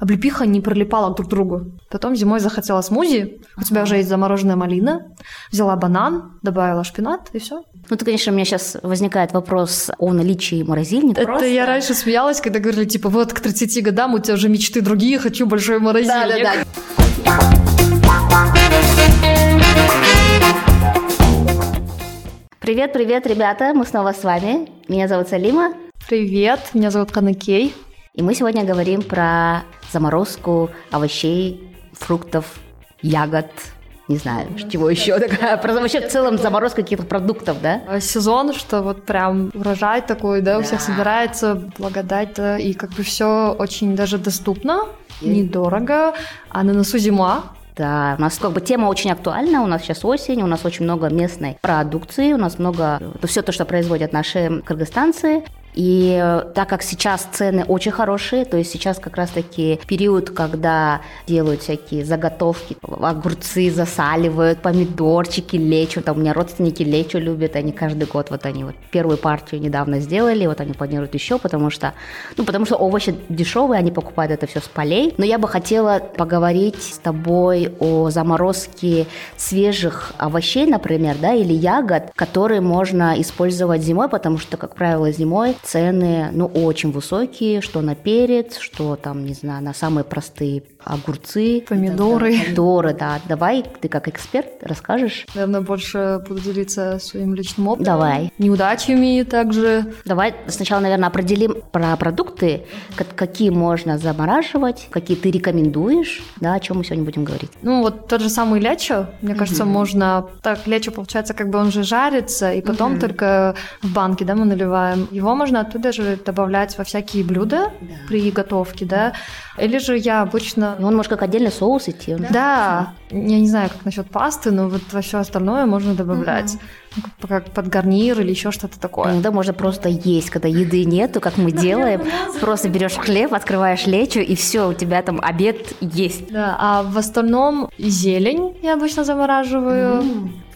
облепиха не прилипала друг к другу. Потом зимой захотела смузи, у тебя уже есть замороженная малина, взяла банан, добавила шпинат и все. Ну, это, конечно, у меня сейчас возникает вопрос о наличии морозильника. Это Просто... я раньше смеялась, когда говорили, типа, вот к 30 годам у тебя уже мечты другие, хочу большой морозильник. Да, да, да. Привет, привет, ребята, мы снова с вами. Меня зовут Салима. Привет, меня зовут Канакей. И мы сегодня говорим про заморозку овощей, фруктов, ягод, не знаю, чего еще такая, про вообще в целом заморозка каких-то продуктов, да? А сезон, что вот прям урожай такой, да, да. у всех собирается, благодать, да, и как бы все очень даже доступно, и... недорого, а на носу зима, да, у нас как бы тема очень актуальна, у нас сейчас осень, у нас очень много местной продукции, у нас много, все то, что производят наши кыргызстанцы, и э, так как сейчас цены очень хорошие, то есть сейчас как раз-таки период, когда делают всякие заготовки, огурцы засаливают, помидорчики, лечу, там у меня родственники лечу любят, они каждый год, вот они вот первую партию недавно сделали, вот они планируют еще, потому что, ну, потому что овощи дешевые, они покупают это все с полей. Но я бы хотела поговорить с тобой о заморозке свежих овощей, например, да, или ягод, которые можно использовать зимой, потому что, как правило, зимой цены, ну, очень высокие, что на перец, что там, не знаю, на самые простые огурцы. Помидоры. Да, помидоры, да. Давай, ты как эксперт расскажешь. Наверное, больше буду делиться своим личным опытом. Давай. Неудачами также. Давай сначала, наверное, определим про продукты, какие можно замораживать, какие ты рекомендуешь, да, о чем мы сегодня будем говорить. Ну, вот тот же самый лечо, мне кажется, mm-hmm. можно... Так, лечо, получается, как бы он же жарится, и потом mm-hmm. только в банке, да, мы наливаем. Его можно оттуда же добавлять во всякие блюда да. при готовке, да. Или же я обычно... И он может как отдельный соус идти. Да. да. Я не знаю, как насчет пасты, но вот во все остальное можно добавлять. Угу. Как под гарнир или еще что-то такое. Иногда можно просто есть, когда еды нету, как мы делаем. Просто берешь хлеб, открываешь лечу, и все, у тебя там обед есть. Да, а в остальном зелень я обычно замораживаю.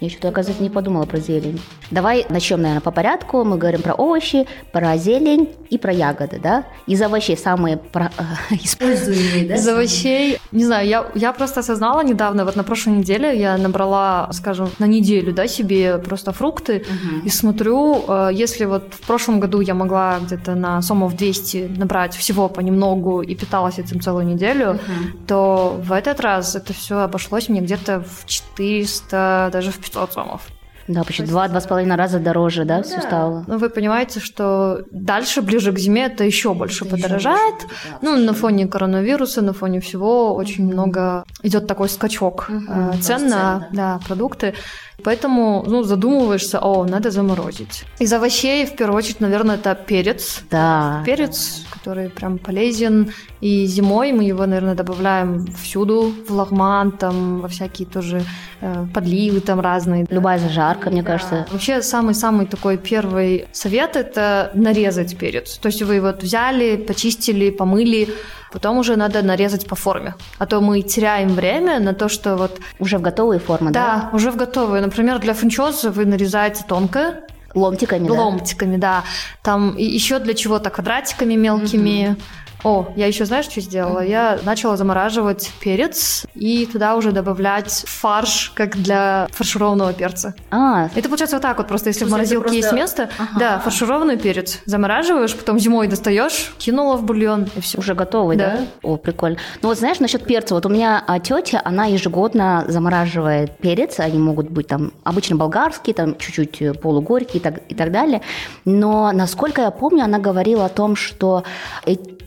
Я что-то, оказывается, не подумала про зелень. Давай начнем, наверное, по порядку. Мы говорим про овощи, про зелень и про ягоды, да? Из овощей самые про... Э, используемые, да? Из овощей, не знаю, я, я просто осознала недавно, вот на прошлой неделе я набрала, скажем, на неделю, да, себе просто фрукты угу. и смотрю, э, если вот в прошлом году я могла где-то на сомов 200 набрать всего понемногу и питалась этим целую неделю, угу. то в этот раз это все обошлось мне где-то в 400, даже в 500 500 сомов. Да, почти два-два с половиной раза дороже, да, ну, все стало. Ну, вы понимаете, что дальше, ближе к зиме, это еще больше это подорожает. Еще больше, да, ну, на фоне коронавируса, на фоне всего очень mm-hmm. много идет такой скачок mm-hmm. цен на да, продукты. Поэтому, ну, задумываешься, о, надо заморозить. Из овощей, в первую очередь, наверное, это перец. Да. Перец, который прям полезен. И зимой мы его, наверное, добавляем всюду, в лагман, там, во всякие тоже э, подливы там разные. Любая зажарка, мне да. кажется. Вообще, самый-самый такой первый совет – это нарезать перец. То есть вы вот взяли, почистили, помыли, потом уже надо нарезать по форме. А то мы теряем время на то, что вот... Уже в готовые формы, да? Да, уже в готовые. Например, для фунчоза вы нарезаете тонко, Ломтиками, Ломтиками, да. да. Там еще для чего-то квадратиками мелкими. Mm-hmm. О, я еще знаешь, что сделала? Я начала замораживать перец и туда уже добавлять фарш, как для фаршированного перца. А. Это получается вот так вот, просто если в морозилке просто... есть место, ага. да, фаршированный перец замораживаешь, потом зимой достаешь, кинула в бульон и все. Уже готовый, да? да? О, прикольно. Ну вот знаешь, насчет перца, вот у меня а, тетя, она ежегодно замораживает перец, они могут быть там обычно болгарские, там чуть-чуть э, полугорькие и так, и так далее, но насколько я помню, она говорила о том, что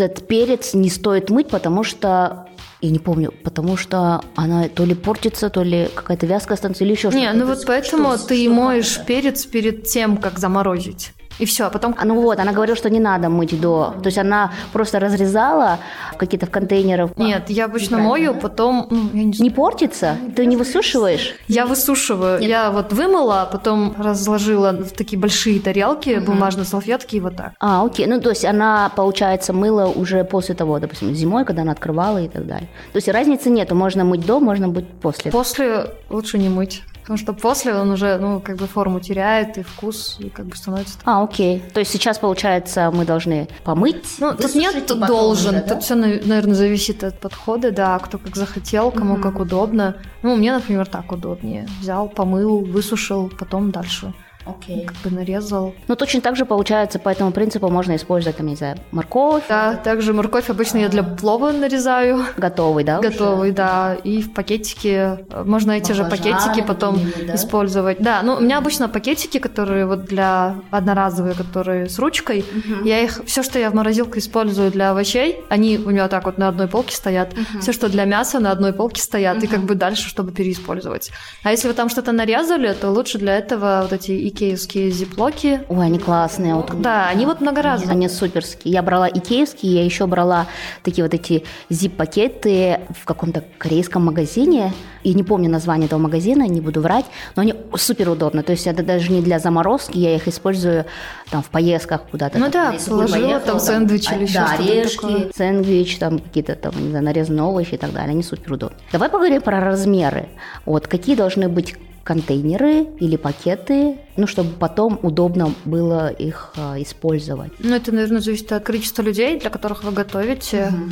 этот перец не стоит мыть, потому что я не помню, потому что она то ли портится, то ли какая-то вязкая станция, или еще что-то. Не, ну вот поэтому что, ты что моешь это? перец перед тем, как заморозить. И все, а потом... А ну вот, она говорила, что не надо мыть до. То есть она просто разрезала какие-то в контейнерах. Нет, я обычно мою, потом... Ну, я не... не портится? Ты не высушиваешь? Я высушиваю. Нет. Я вот вымыла, потом разложила в такие большие тарелки, угу. бумажные салфетки и вот так. А, окей. Ну, то есть она, получается, мыла уже после того, допустим, зимой, когда она открывала и так далее. То есть разницы нету. Можно мыть до, можно быть после. После лучше не мыть. Потому что после он уже, ну, как бы форму теряет и вкус, и как бы становится... А, окей. То есть сейчас, получается, мы должны помыть, Ну, тут нет, тут должен. Уже, да? Тут все, наверное, зависит от подхода, да, кто как захотел, кому угу. как удобно. Ну, мне, например, так удобнее. Взял, помыл, высушил, потом дальше Окей. Как бы нарезал. Ну, точно так же получается, по этому принципу можно использовать, там, не знаю, морковь. Да, также морковь обычно я для плова нарезаю. Готовый, да? Готовый, да. И в пакетике, можно эти же пакетики потом да? использовать. Да, ну, у меня обычно пакетики, которые вот для одноразовые, которые с ручкой, угу. я их, все, что я в морозилке использую для овощей, они у меня так вот на одной полке стоят. Угу. Все, что для мяса, на одной полке стоят, угу. и как бы дальше, чтобы переиспользовать. А если вы там что-то нарезали, то лучше для этого вот эти икеевские зиплоки. Ой, они классные. Вот. Да, они вот многоразовые. Они суперские. Я брала икеевские, я еще брала такие вот эти зип-пакеты в каком-то корейском магазине. И не помню название этого магазина, не буду врать, но они супер удобны. То есть это даже не для заморозки, я их использую там в поездках куда-то. Ну там, да, положила поехала, там сэндвич там, или еще да, орешки, такое. сэндвич, там какие-то там, не знаю, нарезанные овощи и так далее. Они супер удобны. Давай поговорим про размеры. Вот какие должны быть контейнеры или пакеты, ну, чтобы потом удобно было их э, использовать. Ну, это, наверное, зависит от количества людей, для которых вы готовите. Угу.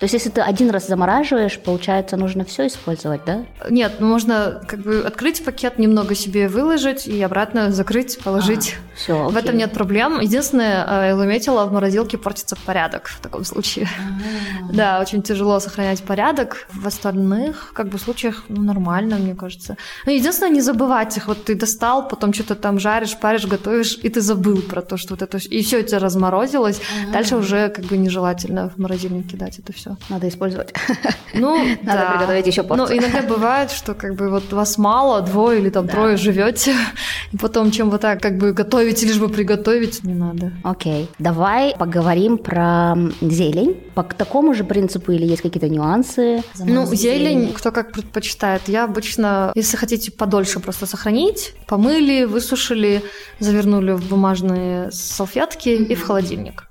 То есть, если ты один раз замораживаешь, получается, нужно все использовать, да? Нет, ну можно как бы открыть пакет, немного себе выложить и обратно закрыть, положить. Все, В этом нет проблем. Единственное, э, я заметила, в морозилке портится порядок в таком случае. А-а-а. Да, очень тяжело сохранять порядок. В остальных как бы случаях ну, нормально, мне кажется. Но единственное, не забывать их. Вот ты достал, потом что-то там жаришь, паришь, готовишь, и ты забыл про то, что вот это... И все у тебя разморозилось. А-а-а. Дальше уже как бы нежелательно в морозильник кидать это все. Надо использовать. Ну, Надо да. приготовить еще порцию. Ну, иногда бывает, что как бы вот вас мало, двое или там да. трое живете, и потом чем вы так как бы готовите, лишь бы приготовить, не надо. Окей. Давай поговорим про зелень. По такому же принципу или есть какие-то нюансы? Ну, зелень, кто как предпочитает. Я обычно, если хотите подольше просто сохранить, помыли, высушили, завернули в бумажные салфетки mm-hmm. и в холодильник.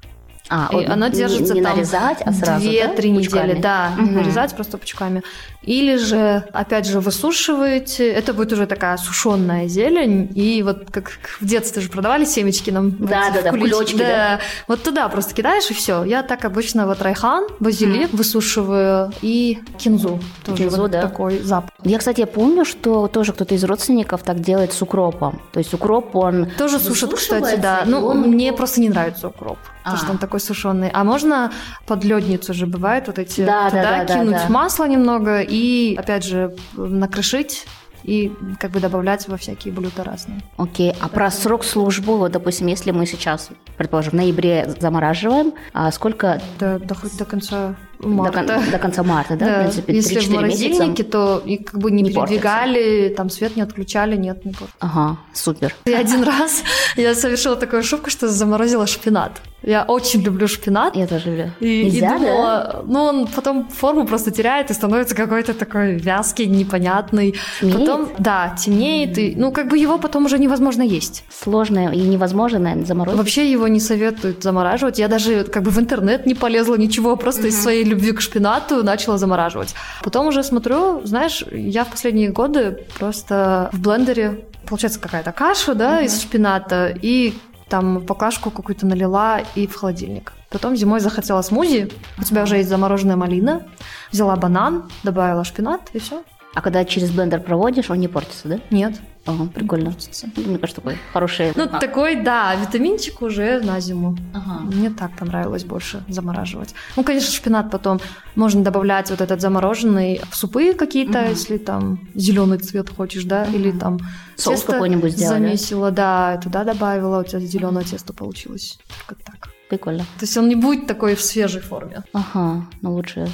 А, и она держится не, не там нарезать, а сразу, 2-3 да? недели, да, угу. нарезать просто пучками. Или же, опять же, высушиваете, это будет уже такая сушеная зелень, и вот как в детстве же продавали семечки нам. Да, да, да, кулечки, да. да. Вот туда просто кидаешь и все. Я так обычно вот райхан, базилик mm. высушиваю и кинзу. Тоже кинзу, вот да. такой запах. Я, кстати, я помню, что тоже кто-то из родственников так делает с укропом. То есть укроп он тоже сушит, кстати, да. Ну, мне просто не нравится укроп. Потому что он такой сушеный. А можно под ледницу же бывает вот эти да, туда да, да, кинуть да, да. масло немного и, опять же, накрошить и как бы добавлять во всякие блюда разные. Окей, okay. а про срок службы, вот, допустим, если мы сейчас, предположим, в ноябре замораживаем, а сколько... До, до, до конца марта. До, до конца марта, да, да. в принципе, Если в морозильнике, месяца то и как бы не, не передвигали, портится. там свет не отключали, нет, не портится. Ага, супер. И один раз я совершила такую ошибку, что заморозила шпинат. Я очень люблю шпинат. Я тоже люблю. И, Нельзя, и думала, да? ну он потом форму просто теряет и становится какой-то такой вязкий, непонятный. Темнеет? Потом, да, темнеет, и, ну как бы его потом уже невозможно есть. Сложно и невозможно, наверное, заморозить. Вообще его не советуют замораживать. Я даже как бы в интернет не полезла, ничего, просто mm-hmm. из своей любви к шпинату начала замораживать. Потом уже смотрю, знаешь, я в последние годы просто в блендере получается какая-то каша, да, mm-hmm. из шпината, и там поклажку какую-то налила и в холодильник. Потом зимой захотела смузи, у тебя уже есть замороженная малина, взяла банан, добавила шпинат и все. А когда через блендер проводишь, он не портится, да? Нет. Ага, прикольно. Мне кажется, такой хороший. Ну, а. такой, да, витаминчик уже на зиму. Ага. Мне так понравилось больше замораживать. Ну, конечно, шпинат потом можно добавлять вот этот замороженный в супы какие-то, угу. если там зеленый цвет хочешь, да, угу. или там соус какой-нибудь сделала. Замесила, да, туда добавила, у тебя зеленое тесто получилось. Только так. Прикольно. То есть он не будет такой в свежей форме. Ага, ну лучше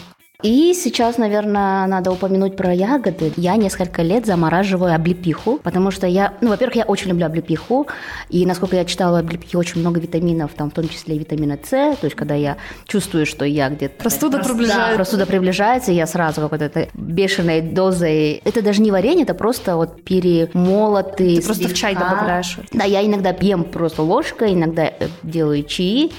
и сейчас, наверное, надо упомянуть про ягоды. Я несколько лет замораживаю облепиху, потому что я, ну, во-первых, я очень люблю облепиху, и, насколько я читала, в облепихе очень много витаминов, там, в том числе и витамина С, то есть, когда я чувствую, что я где-то... Простуда просто, приближается. Да, простуда приближается, я сразу какой-то бешеной дозой... Это даже не варенье, это просто вот перемолотый... Ты просто в чай добавляешь. Да, я иногда ем просто ложкой, иногда э, делаю чаи,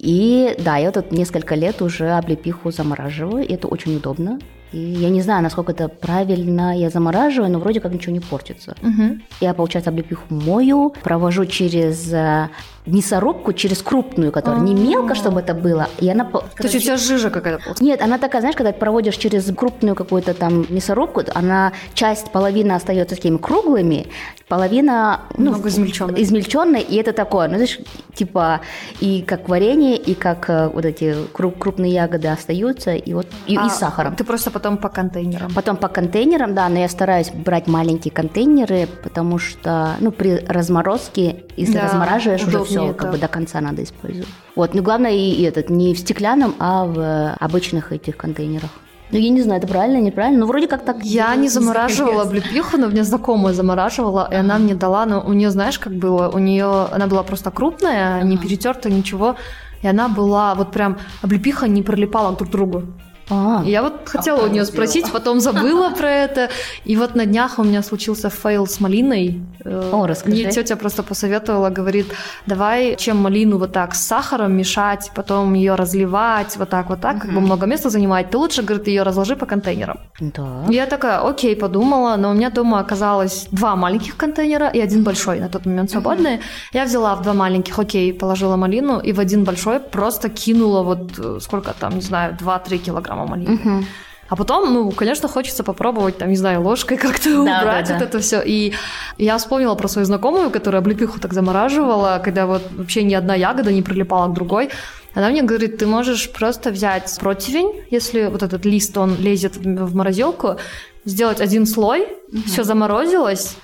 И да, я тут несколько лет уже облепиху замораживаю, и это очень удобно. И я не знаю, насколько это правильно я замораживаю, но вроде как ничего не портится. Угу. Я, получается, облепиху мою, провожу через э, мясорубку, через крупную, которая не мелко, чтобы это было. И она... То есть у тебя жижа какая-то Нет, она такая, знаешь, когда проводишь через крупную какую-то там мясорубку, она часть, половина остается такими круглыми, половина... Ну, Много измельченной. Измельченной, и это такое, ну, знаешь, типа и как варенье, и как э, вот эти крупные ягоды остаются, и вот и, а, и сахаром. Ты просто потом по контейнерам. Потом по контейнерам, да, но я стараюсь брать маленькие контейнеры, потому что, ну, при разморозке, если да, размораживаешь, уже все как бы до конца надо использовать. Вот, ну, главное и, и этот, не в стеклянном, а в обычных этих контейнерах. Ну, я не знаю, это правильно, неправильно, но вроде как так. Я не замораживала облепиху, но мне знакомая замораживала, и она мне дала, но у нее, знаешь, как было, у нее, она была просто крупная, не перетертая, ничего, и она была вот прям, облепиха не прилипала друг к другу. А, я вот хотела у нее спросить, потом забыла про это. И вот на днях у меня случился fail с малиной. О, расскажи. Мне тетя просто посоветовала, говорит, давай чем малину вот так с сахаром мешать, потом ее разливать, вот так, вот так, угу. как бы много места занимать. Ты лучше, говорит, ее разложи по контейнерам. Да. Я такая, окей, подумала, но у меня дома оказалось два маленьких контейнера и один большой на тот момент свободный. Угу. Я взяла в два маленьких, окей, положила малину и в один большой просто кинула вот э, сколько там, не знаю, 2-3 килограмма мама малины. Угу. А потом, ну, конечно, хочется попробовать, там, не знаю, ложкой как-то да, убрать да, да. вот это все. И я вспомнила про свою знакомую, которая облепиху так замораживала, когда вот вообще ни одна ягода не прилипала к другой. Она мне говорит, ты можешь просто взять противень, если вот этот лист, он лезет в морозилку, сделать один слой, угу. все заморозилось,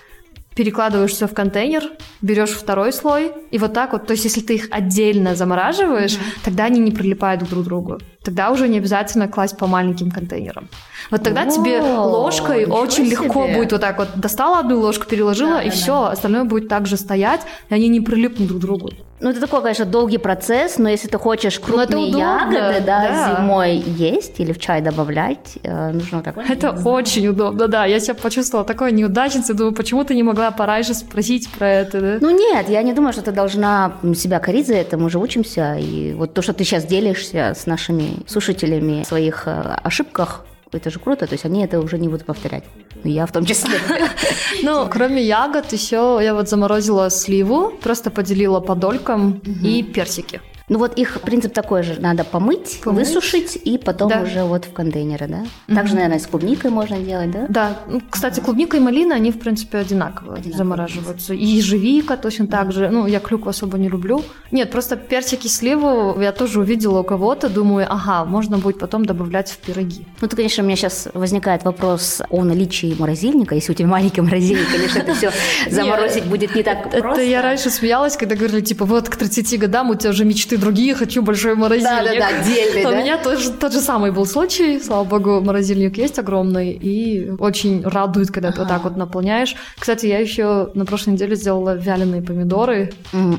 перекладываешь все в контейнер, берешь второй слой, и вот так вот, то есть если ты их отдельно замораживаешь, mm-hmm. тогда они не прилипают друг к другу. Тогда уже не обязательно класть по маленьким контейнерам. Вот тогда О, тебе ложкой очень себе. легко будет вот так вот достала одну ложку, переложила, да, и да, все, да. остальное будет также стоять, и они не прилипнут друг к другу. Ну, это такой, конечно, долгий процесс, но если ты хочешь ну, крупные ягоды, да, да, зимой есть или в чай добавлять, э, нужно так. Это очень удобно, да. Я себя почувствовала такой неудачницей, думаю, почему ты не могла пораньше спросить про это, да? Ну, нет, я не думаю, что ты должна себя корить за это, мы же учимся, и вот то, что ты сейчас делишься с нашими слушателями в своих э, ошибках, это же круто, то есть они это уже не будут повторять. Ну, я в том числе. Ну, кроме ягод, еще я вот заморозила сливу, просто поделила по долькам и персики. Ну вот их принцип такой же, надо помыть, помыть. высушить и потом да. уже вот в контейнеры, да? Mm-hmm. Также, наверное, с клубникой можно делать, да? Да, ну, кстати, клубника и малина, они, в принципе, одинаково, одинаково замораживаются. И ежевика точно так же, ну, я клюкву особо не люблю. Нет, просто персики, сливу я тоже увидела у кого-то, думаю, ага, можно будет потом добавлять в пироги. Ну, то, конечно, у меня сейчас возникает вопрос о наличии морозильника. Если у тебя маленький морозильник, конечно, это все заморозить будет не так просто. Это я раньше смеялась, когда говорили, типа, вот к 30 годам у тебя уже мечты ты другие, хочу большой морозильник. Да, да, да, отдельный, У меня тоже тот же самый был случай, слава богу, морозильник есть огромный, и очень радует, когда ты вот так вот наполняешь. Кстати, я еще на прошлой неделе сделала вяленые помидоры.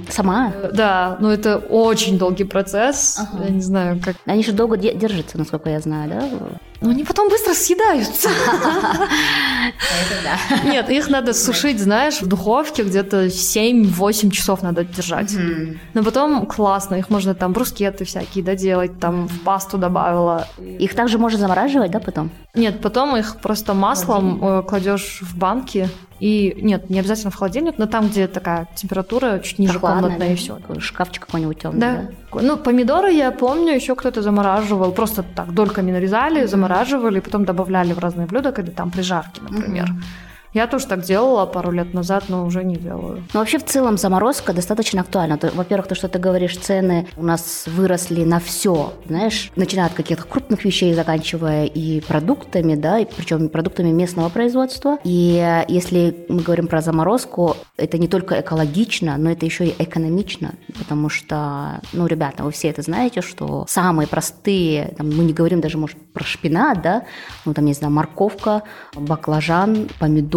Сама? Э, да, но это очень долгий процесс, я не знаю, как... Они же долго держатся, насколько я знаю, да? Но они потом быстро съедаются. Нет, их надо сушить, знаешь, в духовке где-то 7-8 часов надо держать. Но потом классно, их можно там брускеты всякие, да, делать, там в пасту добавила. Их также можно замораживать, да, потом? Нет, потом их просто маслом э, кладешь в банки, и нет, не обязательно в холодильник, но там, где такая температура чуть ниже комнатная, и все. Шкафчик какой-нибудь темный. Да. да. Ну, помидоры, я помню, еще кто-то замораживал, просто так дольками нарезали, замораживали, потом добавляли в разные блюда, когда там при жарке, например. Mm-hmm. Я тоже так делала пару лет назад, но уже не делаю. Ну, вообще, в целом, заморозка достаточно актуальна. Во-первых, то, что ты говоришь, цены у нас выросли на все, знаешь, начиная от каких-то крупных вещей, заканчивая и продуктами, да, и причем продуктами местного производства. И если мы говорим про заморозку, это не только экологично, но это еще и экономично, потому что, ну, ребята, вы все это знаете, что самые простые, там, мы не говорим даже, может, про шпинат, да, ну, там, не знаю, морковка, баклажан, помидор,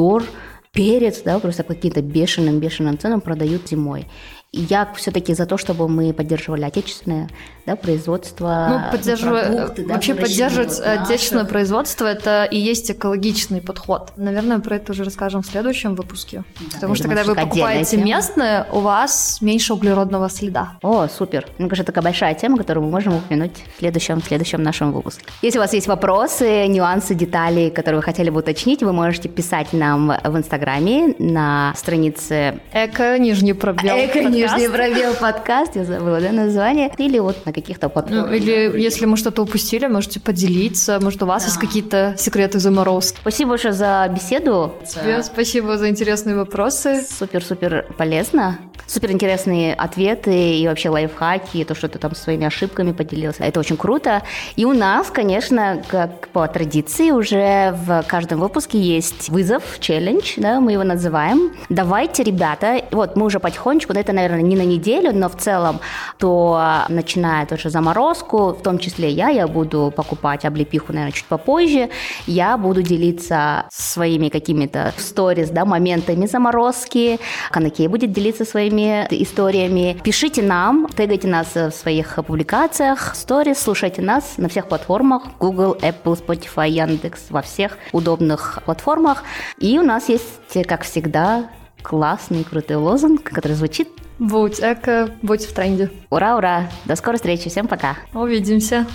перец, да, просто каким-то бешеным-бешеным ценам продают зимой. Я все-таки за то, чтобы мы поддерживали отечественное да, производство. Ну, поддерживать, продукты, да, вообще поддерживать да, отечественное производство это и есть экологичный подход. Наверное, про это уже расскажем в следующем выпуске. Да, Потому что когда вы покупаете тема. местное, у вас меньше углеродного следа. О, супер. Мне кажется, такая большая тема, которую мы можем упомянуть в следующем, в следующем нашем выпуске. Если у вас есть вопросы, нюансы, детали, которые вы хотели бы уточнить, вы можете писать нам в Инстаграме на странице Эко, нижний пробел. Эко, нижний пробел подкаст, я забыла, да, название. Или вот на каких-то платформах. Ну, или если мы что-то упустили, можете поделиться. Может, у вас да. есть какие-то секреты заморозки. Спасибо большое за беседу. Тебе спасибо за интересные вопросы. Супер-супер полезно. Супер интересные ответы и вообще лайфхаки, то, что ты там своими ошибками поделился. Это очень круто. И у нас, конечно, как по традиции, уже в каждом выпуске есть вызов, челлендж, да, мы его называем. Давайте, ребята, вот мы уже потихонечку, это, наверное, не на неделю, но в целом, то начиная тоже заморозку, в том числе я, я буду покупать облепиху, наверное, чуть попозже, я буду делиться своими какими-то сторис, да, моментами заморозки, Канакей будет делиться своими историями. Пишите нам, тегайте нас в своих публикациях, сторис, слушайте нас на всех платформах, Google, Apple, Spotify, Яндекс, во всех удобных платформах. И у нас есть, как всегда, классный, крутой лозунг, который звучит Будь эко, будь в тренде. Ура, ура! До скорой встречи, всем пока! Увидимся!